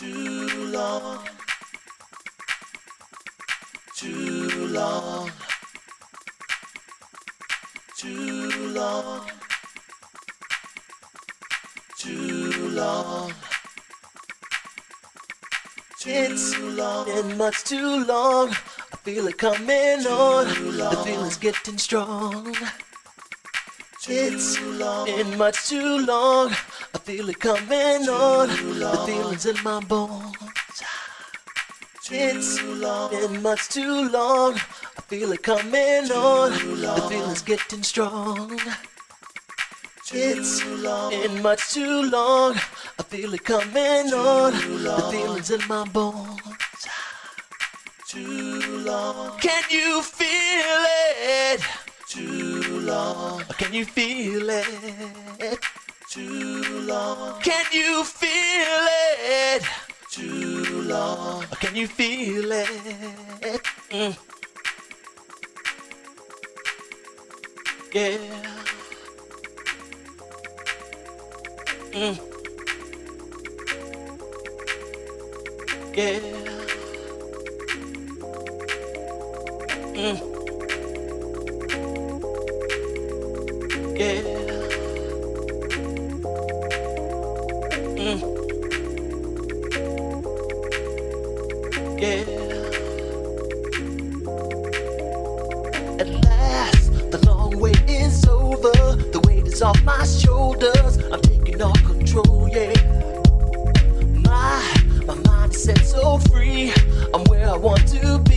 Too long. Too long. Too long. Too long. It's too long. been much too long. I feel it coming on. The feeling's getting strong. It's been much too long feel it coming on. The feeling's in my bones. It's been much too long. I feel it coming too on. Long. The feeling's getting strong. Too it's long. been much too long. I feel it coming too on. Long. The feeling's in my bones. Too long. Can you feel it? Too long. Can you feel it? Too long. Can you feel it? Too long. Can you feel it? Mm. Yeah. Mm. Yeah. Mm. want to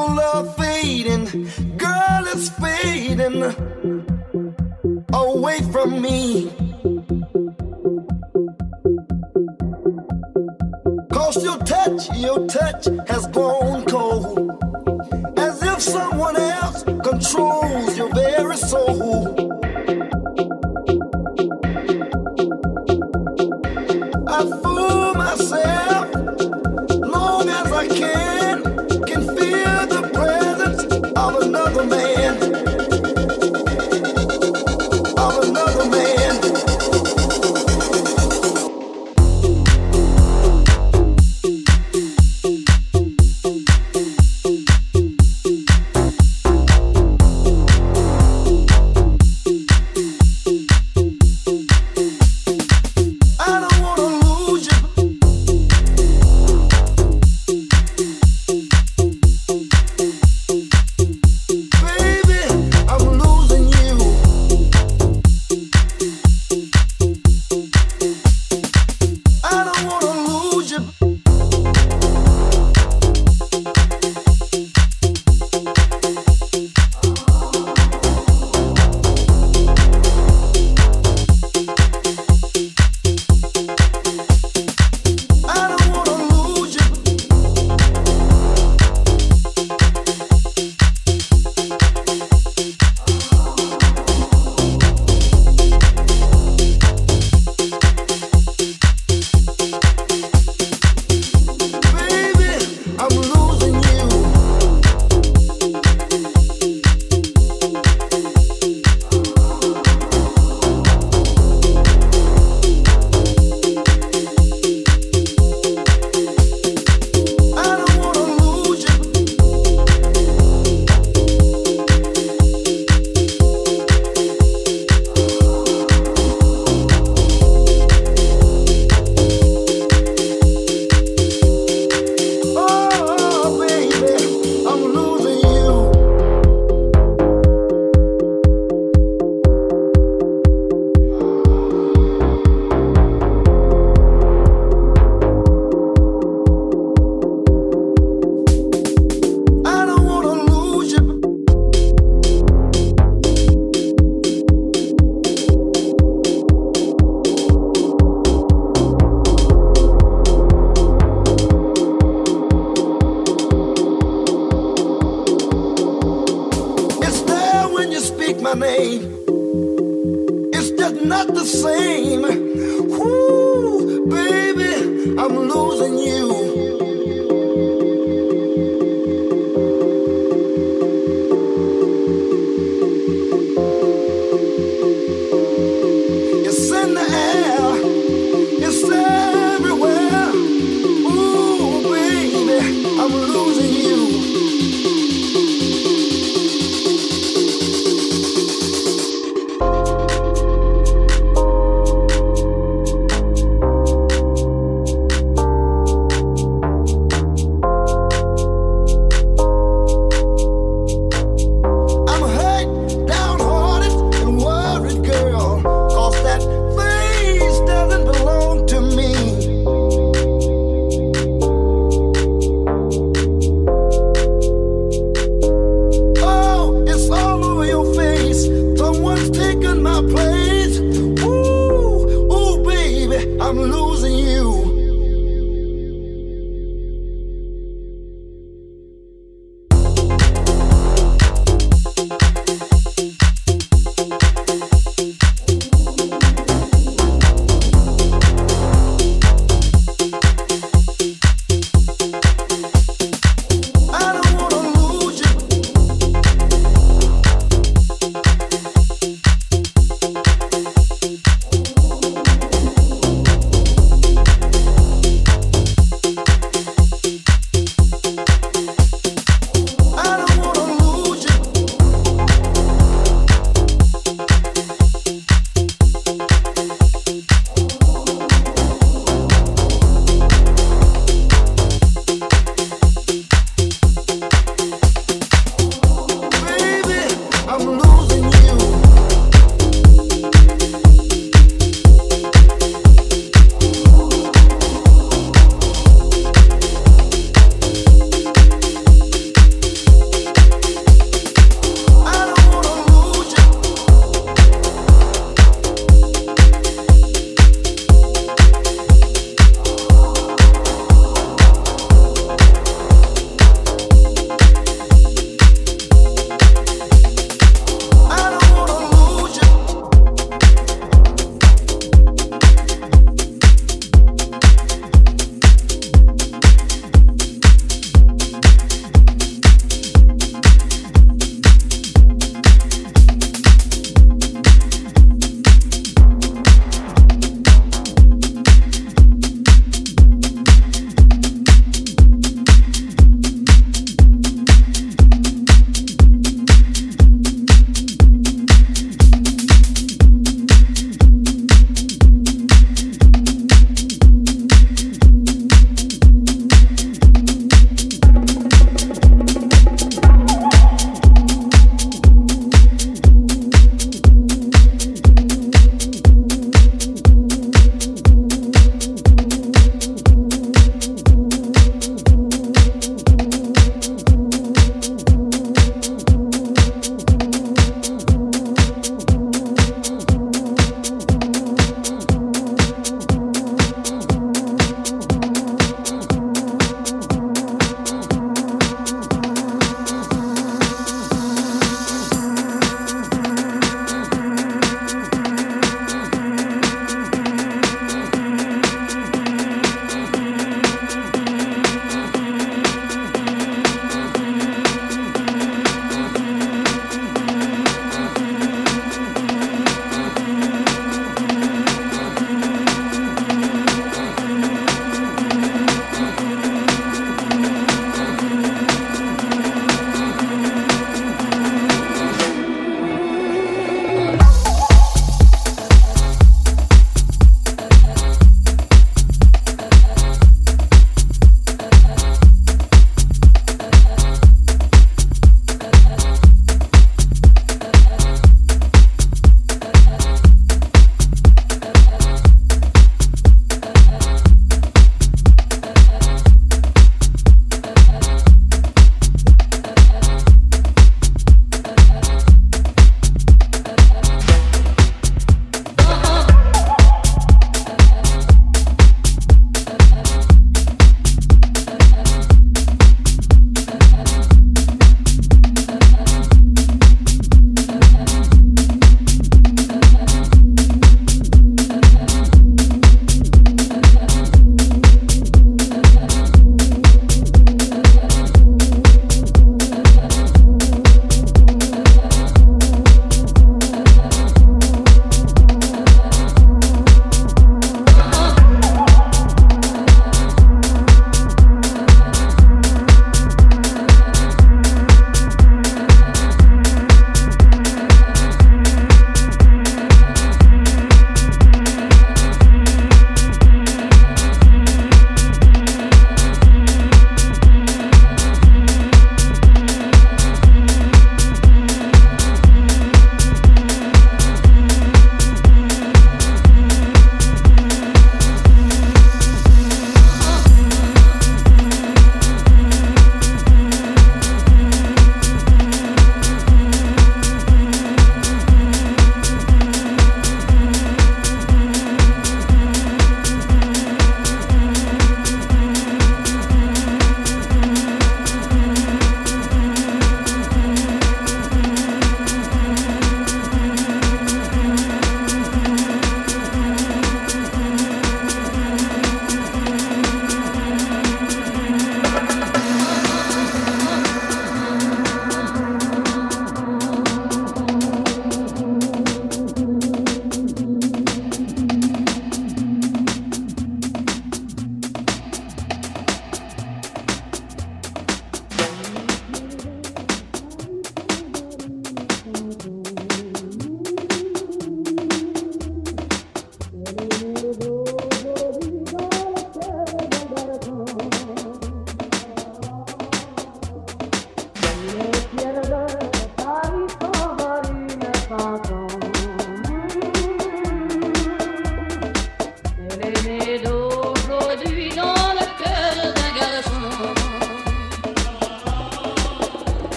your love fading, girl, it's fading away from me. Cause your touch, your touch has grown cold. As if someone else controls your very soul.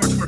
Harper.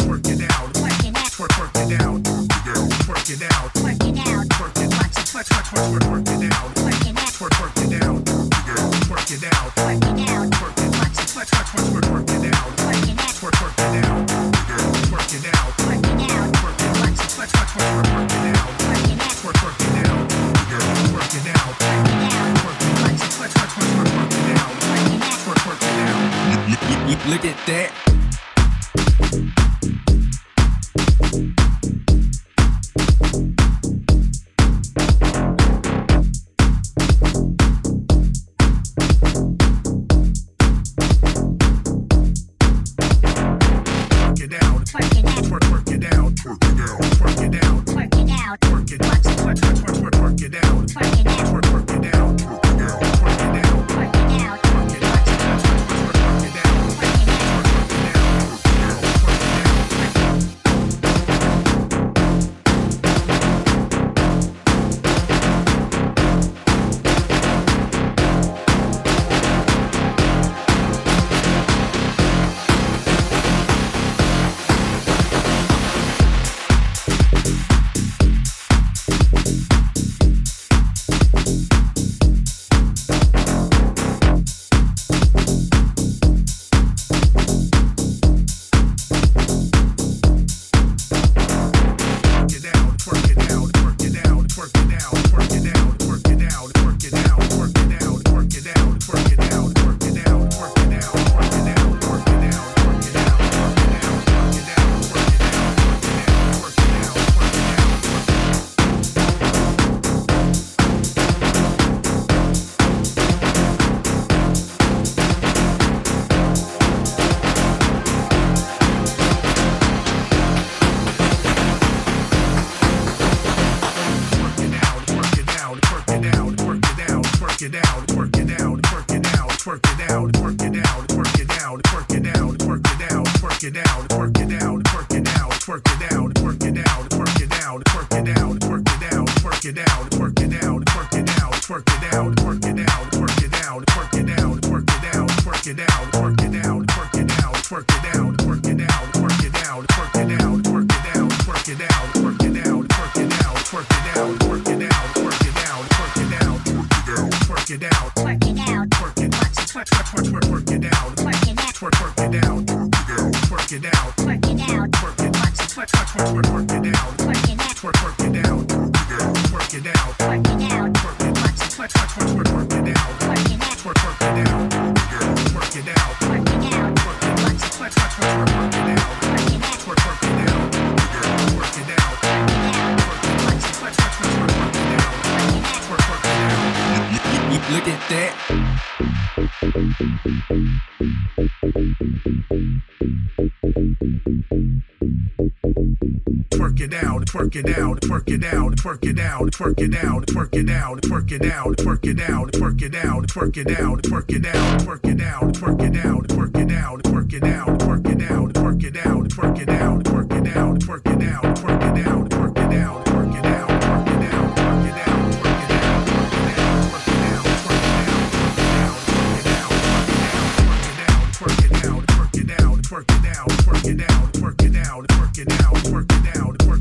twerk it out, twerk it out, twerk it out, twerk it out, twerk it out, twerk it out, twerk it out, twerk it out, twerk it out, twerk it out, twerk it out, twerk it out, twerk it out.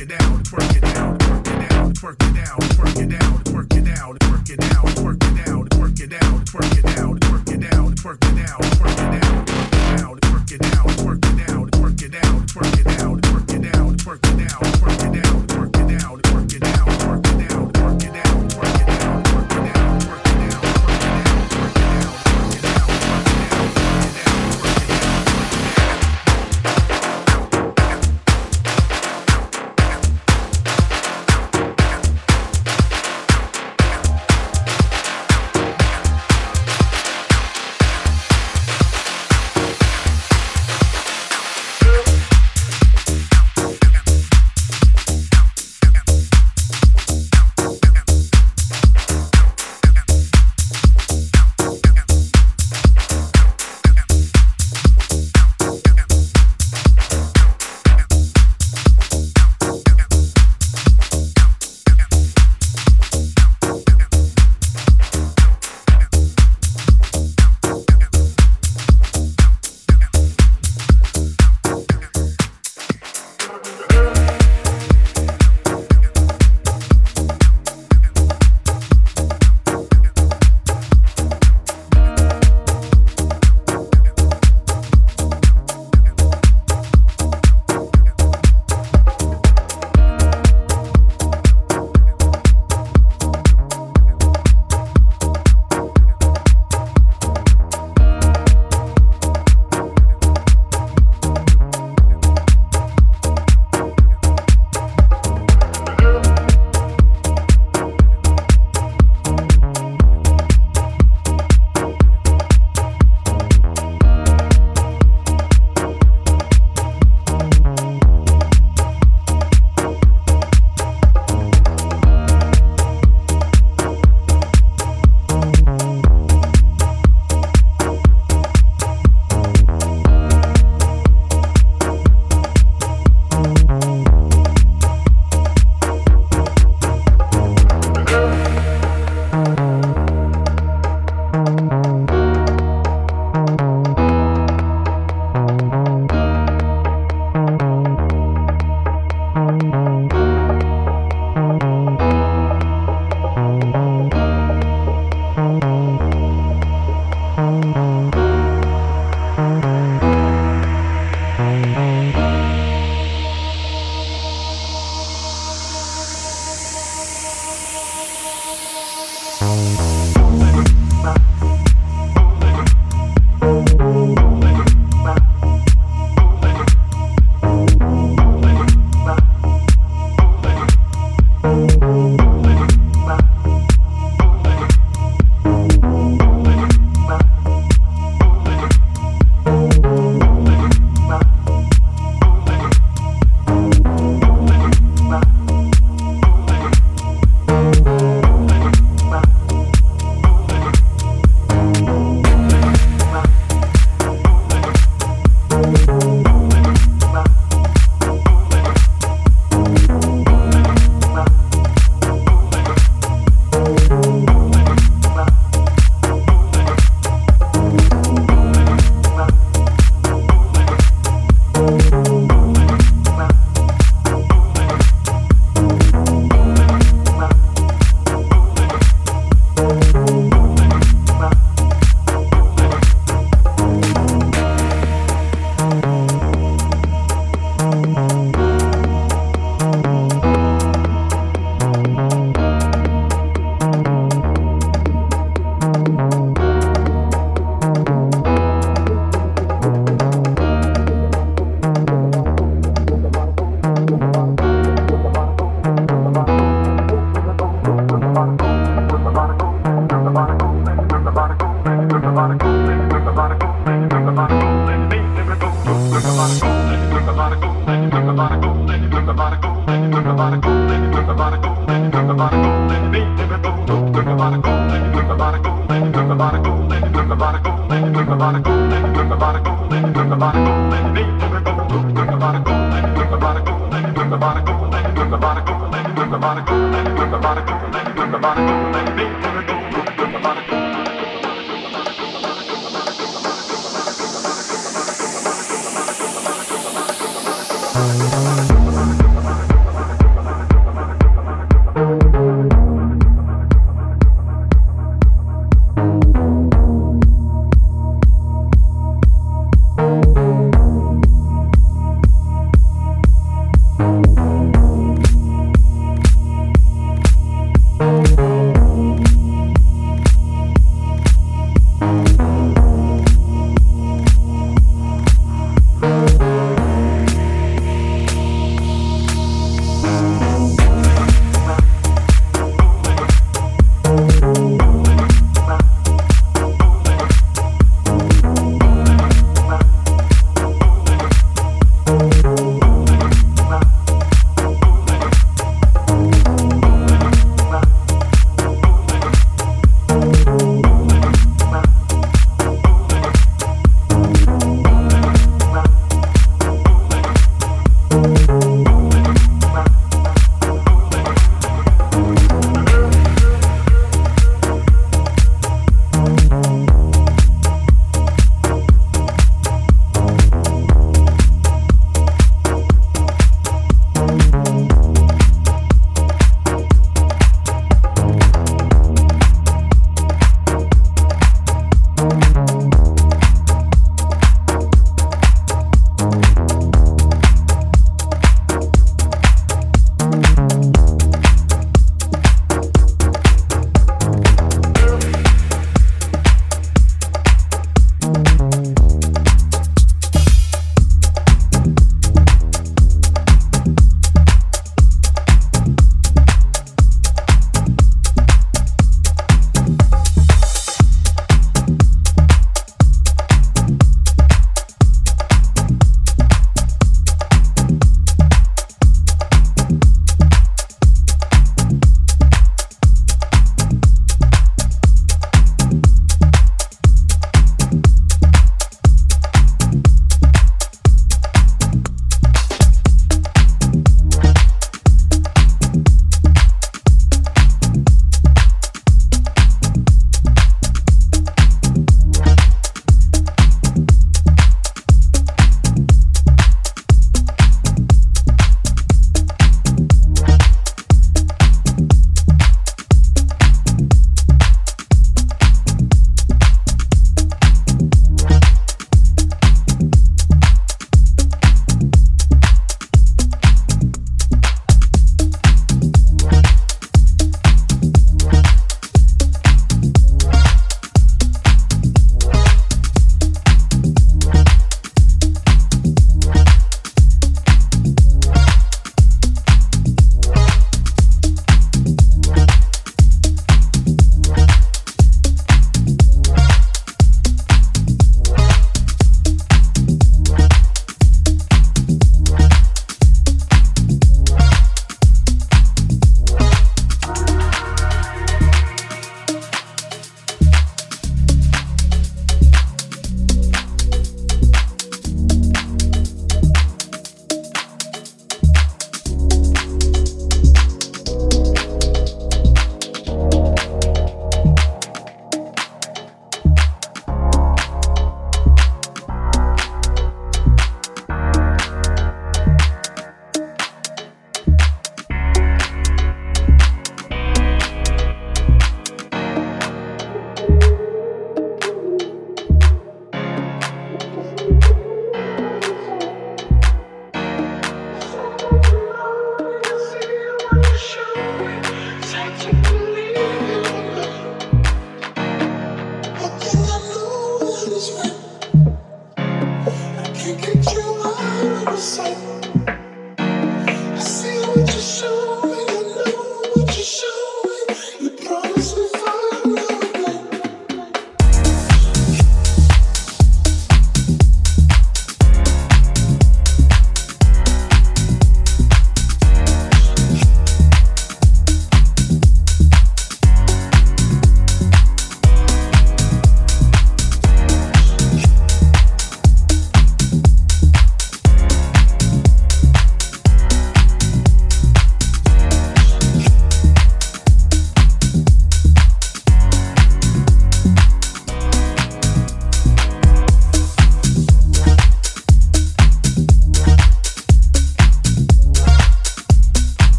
it out, twerk it out, twerk it out, twerk it out, twerk it out, twerk it out, twerk it out, twerk it out, twerk it out, twerk it out, twerk it out, twerk it out, twerk it out, twerk it out, twerk it out, twerk it out, twerk it out, twerk it out, twerk it out, twerk it out.